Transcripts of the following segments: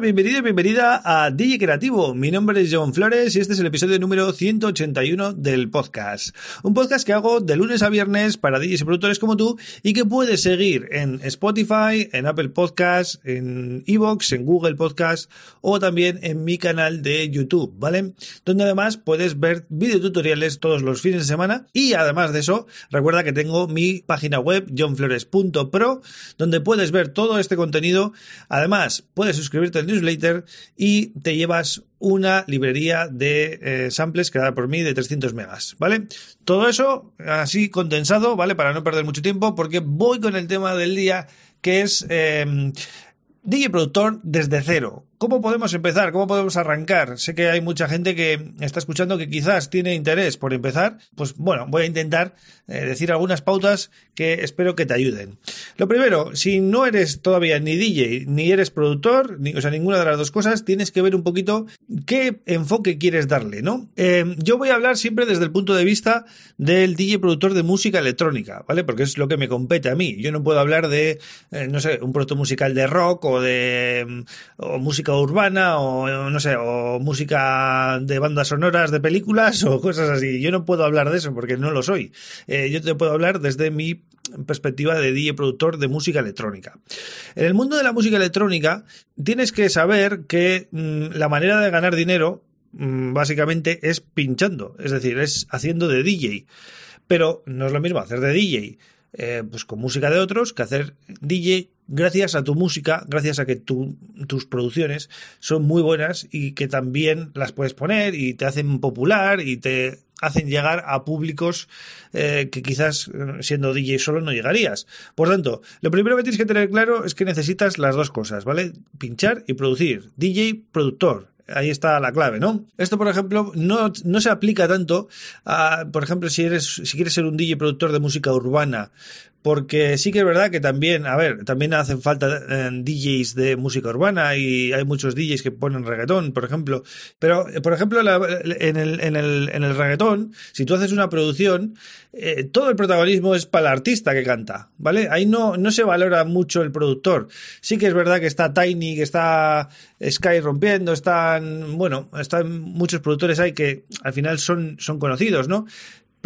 Bienvenido y bienvenida a DJ Creativo. Mi nombre es John Flores y este es el episodio número 181 del podcast. Un podcast que hago de lunes a viernes para DJs y productores como tú y que puedes seguir en Spotify, en Apple Podcasts, en Evox, en Google Podcast o también en mi canal de YouTube, ¿vale? Donde además puedes ver videotutoriales todos los fines de semana y además de eso, recuerda que tengo mi página web johnflores.pro donde puedes ver todo este contenido. Además, puedes suscribirte newsletter y te llevas una librería de eh, samples creada por mí de 300 megas, ¿vale? Todo eso así condensado, ¿vale? Para no perder mucho tiempo, porque voy con el tema del día, que es eh, productor desde cero. ¿Cómo podemos empezar? ¿Cómo podemos arrancar? Sé que hay mucha gente que está escuchando que quizás tiene interés por empezar. Pues bueno, voy a intentar eh, decir algunas pautas que espero que te ayuden. Lo primero, si no eres todavía ni DJ ni eres productor, ni, o sea, ninguna de las dos cosas, tienes que ver un poquito qué enfoque quieres darle, ¿no? Eh, yo voy a hablar siempre desde el punto de vista del DJ productor de música electrónica, ¿vale? Porque es lo que me compete a mí. Yo no puedo hablar de, eh, no sé, un producto musical de rock o de o música urbana o no sé, o música de bandas sonoras de películas o cosas así. Yo no puedo hablar de eso porque no lo soy. Eh, yo te puedo hablar desde mi perspectiva de DJ productor de música electrónica. En el mundo de la música electrónica tienes que saber que mmm, la manera de ganar dinero mmm, básicamente es pinchando, es decir, es haciendo de DJ. Pero no es lo mismo hacer de DJ eh, pues con música de otros que hacer DJ gracias a tu música, gracias a que tu, tus producciones son muy buenas y que también las puedes poner y te hacen popular y te hacen llegar a públicos eh, que quizás siendo DJ solo no llegarías. Por tanto, lo primero que tienes que tener claro es que necesitas las dos cosas, ¿vale? Pinchar y producir. DJ, productor. Ahí está la clave, ¿no? Esto, por ejemplo, no, no se aplica tanto a, por ejemplo, si eres, si quieres ser un DJ productor de música urbana, porque sí que es verdad que también, a ver, también hacen falta eh, DJs de música urbana y hay muchos DJs que ponen reggaetón, por ejemplo. Pero, por ejemplo, la, en, el, en, el, en el reggaetón, si tú haces una producción, eh, todo el protagonismo es para el artista que canta, ¿vale? Ahí no, no se valora mucho el productor. Sí que es verdad que está Tiny, que está Sky rompiendo, están, bueno, están muchos productores ahí que al final son, son conocidos, ¿no?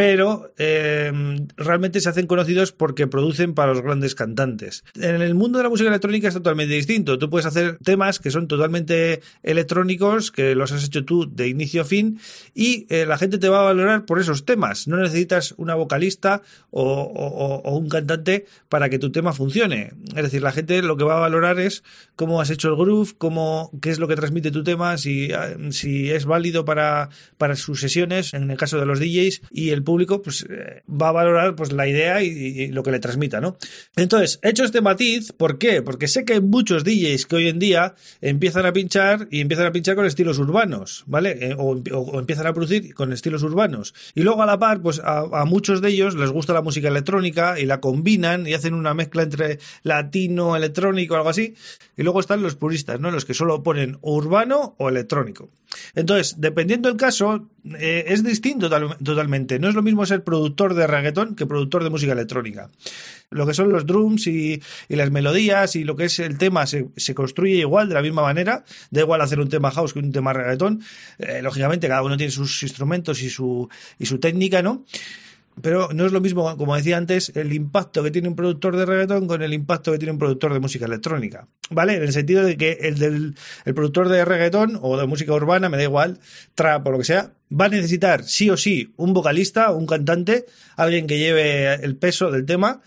Pero eh, realmente se hacen conocidos porque producen para los grandes cantantes. En el mundo de la música electrónica es totalmente distinto. Tú puedes hacer temas que son totalmente electrónicos, que los has hecho tú de inicio a fin, y eh, la gente te va a valorar por esos temas. No necesitas una vocalista o, un cantante para que tu tema funcione. Es decir, la gente lo que va a valorar es cómo has hecho el groove, cómo, qué es lo que transmite tu tema, si, si es válido para, para sus sesiones, en el caso de los DJs, y el público pues eh, va a valorar pues la idea y, lo que le transmita, ¿no? Entonces, he hecho este matiz, ¿por qué? Porque sé que hay muchos DJs que hoy en día empiezan a pinchar y empiezan a pinchar con estilos urbanos, ¿vale? Eh, o, o, o, empiezan a producir con estilos urbanos. Y luego a la par, pues a, a, muchos de ellos les gusta la música electrónica y la combinan y hacen una mezcla entre latino, electrónico, algo así. Y luego están los puristas, ¿no? Los que solo ponen urbano o electrónico. Entonces, dependiendo del caso, eh, es distinto tal, totalmente. No es lo mismo ser productor de reggaetón que productor de música electrónica. Lo que son los drums y, y las melodías y lo que es el tema se, se, construye igual, de la misma manera. Da igual hacer un tema house que un tema reggaetón. Eh, lógicamente, cada uno tiene sus instrumentos y su, y su técnica, ¿no? Pero no es lo mismo, como decía antes, el impacto que tiene un productor de reggaetón con el impacto que tiene un productor de música electrónica. ¿Vale? En el sentido de que el del el productor de reggaetón o de música urbana, me da igual, trap o lo que sea, va a necesitar sí o sí un vocalista, un cantante, alguien que lleve el peso del tema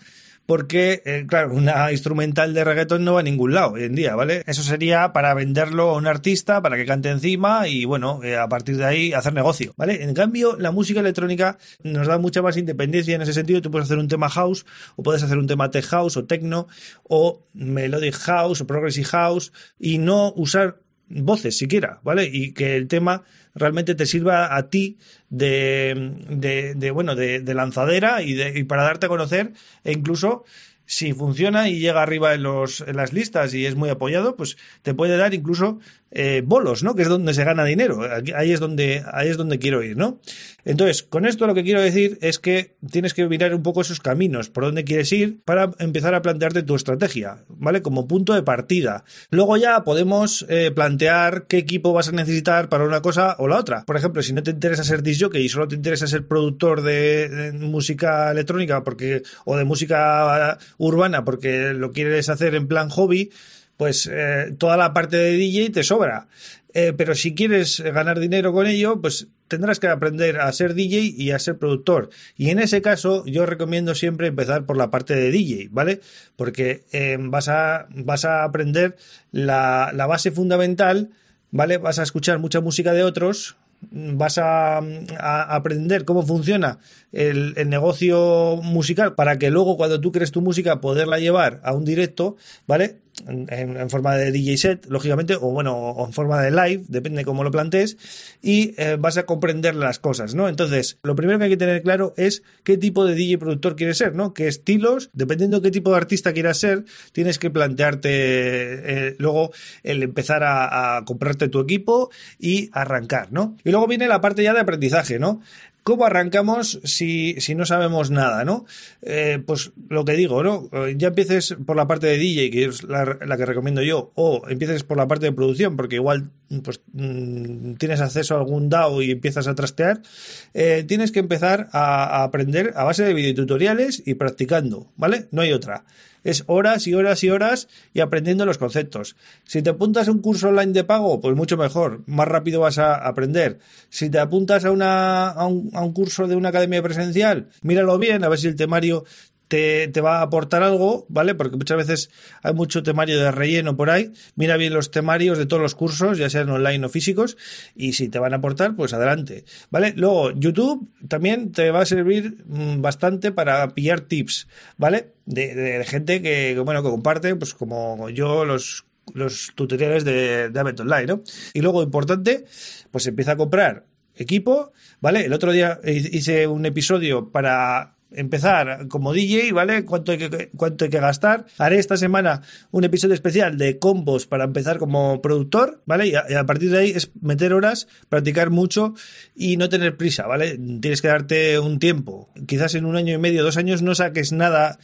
porque, eh, claro, una instrumental de reggaeton no va a ningún lado hoy en día, ¿vale? Eso sería para venderlo a un artista, para que cante encima y, bueno, eh, a partir de ahí hacer negocio, ¿vale? En cambio, la música electrónica nos da mucha más independencia en ese sentido. Tú puedes hacer un tema house, o puedes hacer un tema tech house, o techno, o melodic house, o progressive house, y no usar voces siquiera, ¿vale? Y que el tema realmente te sirva a ti de, de, de bueno, de, de lanzadera y, de, y, para darte a conocer e incluso si funciona y llega arriba en, los, en las listas y es muy apoyado, pues te puede dar incluso eh, bolos, ¿no? Que es donde se gana dinero. Ahí es donde, ahí es donde quiero ir, ¿no? Entonces, con esto lo que quiero decir es que tienes que mirar un poco esos caminos, por dónde quieres ir, para empezar a plantearte tu estrategia, ¿vale? Como punto de partida. Luego ya podemos eh, plantear qué equipo vas a necesitar para una cosa o la otra. Por ejemplo, si no te interesa ser disc jockey y solo te interesa ser productor de, de música electrónica porque, o de música urbana porque lo quieres hacer en plan hobby, pues eh, toda la parte de DJ te sobra. Eh, pero si quieres ganar dinero con ello, pues tendrás que aprender a ser DJ y a ser productor. Y en ese caso, yo recomiendo siempre empezar por la parte de DJ, ¿vale? Porque eh, vas, a, vas a aprender la, la base fundamental, ¿vale? Vas a escuchar mucha música de otros, vas a, aprender cómo funciona el, el, negocio musical para que luego cuando tú crees tu música poderla llevar a un directo, ¿vale? En, forma de DJ set, lógicamente, o bueno, o en forma de live, depende de cómo lo plantees, y eh, vas a comprender las cosas, ¿no? Entonces, lo primero que hay que tener claro es qué tipo de DJ productor quieres ser, ¿no? Qué estilos, dependiendo de qué tipo de artista quieras ser, tienes que plantearte eh, luego el empezar a, comprarte tu equipo y arrancar, ¿no? Y luego viene la parte ya de aprendizaje, ¿no? ¿Cómo arrancamos si, si no sabemos nada, no? Eh, pues lo que digo, ¿no? Ya empieces por la parte de DJ, que es la, la, que recomiendo yo, o empieces por la parte de producción, porque igual pues, mmm, tienes acceso a algún DAO y empiezas a trastear, eh, tienes que empezar a, a aprender a base de videotutoriales y practicando, ¿vale? No hay otra es horas y horas y horas y aprendiendo los conceptos. Si te apuntas a un curso online de pago, pues mucho mejor, más rápido vas a aprender. Si te apuntas a, una, a, un, a un curso de una academia presencial, míralo bien, a ver si el temario te, va a aportar algo, ¿vale? Porque muchas veces hay mucho temario de relleno por ahí. Mira bien los temarios de todos los cursos, ya sean online o físicos, y si te van a aportar, pues adelante, ¿vale? Luego, YouTube también te va a servir mm, bastante para pillar tips, ¿vale? De, gente que, bueno, que comparte, pues como yo, los los tutoriales de, de Abbott Online, ¿no? Y luego, importante, pues empieza a comprar equipo, ¿vale? El otro día hice un episodio para empezar como DJ, ¿vale? ¿Cuánto hay, que, cuánto hay que gastar? Haré esta semana un episodio especial de combos para empezar como productor, ¿vale? A, y a, partir de ahí es meter horas, practicar mucho y no tener prisa, ¿vale? Tienes que darte un tiempo. Quizás en un año y medio, dos años no saques nada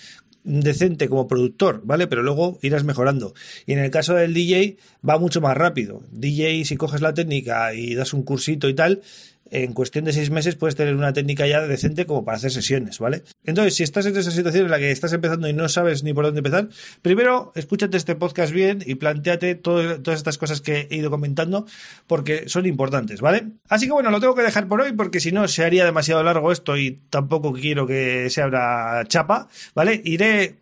decente como productor, ¿vale? Pero luego irás mejorando. Y en el caso del DJ va mucho más rápido. DJ, si coges la técnica y das un cursito y tal, en cuestión de seis meses puedes tener una técnica ya decente como para hacer sesiones, ¿vale? Entonces, si estás en esa situación en la que estás empezando y no sabes ni por dónde empezar, primero escúchate este podcast bien y planteate todo, todas estas cosas que he ido comentando porque son importantes, ¿vale? Así que bueno, lo tengo que dejar por hoy porque si no se haría demasiado largo esto y tampoco quiero que se abra chapa, ¿vale? Iré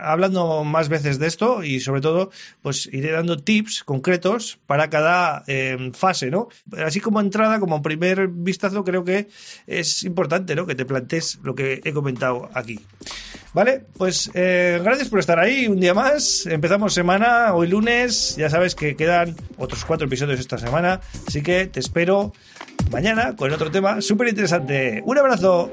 hablando más veces de esto y sobre todo pues iré dando tips concretos para cada eh, fase, ¿no? Así como entrada, como primer vistazo creo que es importante, ¿no? Que te plantees lo que he comentado aquí. Vale, pues eh, gracias por estar ahí un día más. Empezamos semana, hoy lunes, ya sabes que quedan otros cuatro episodios esta semana, así que te espero mañana con otro tema súper interesante. Un abrazo.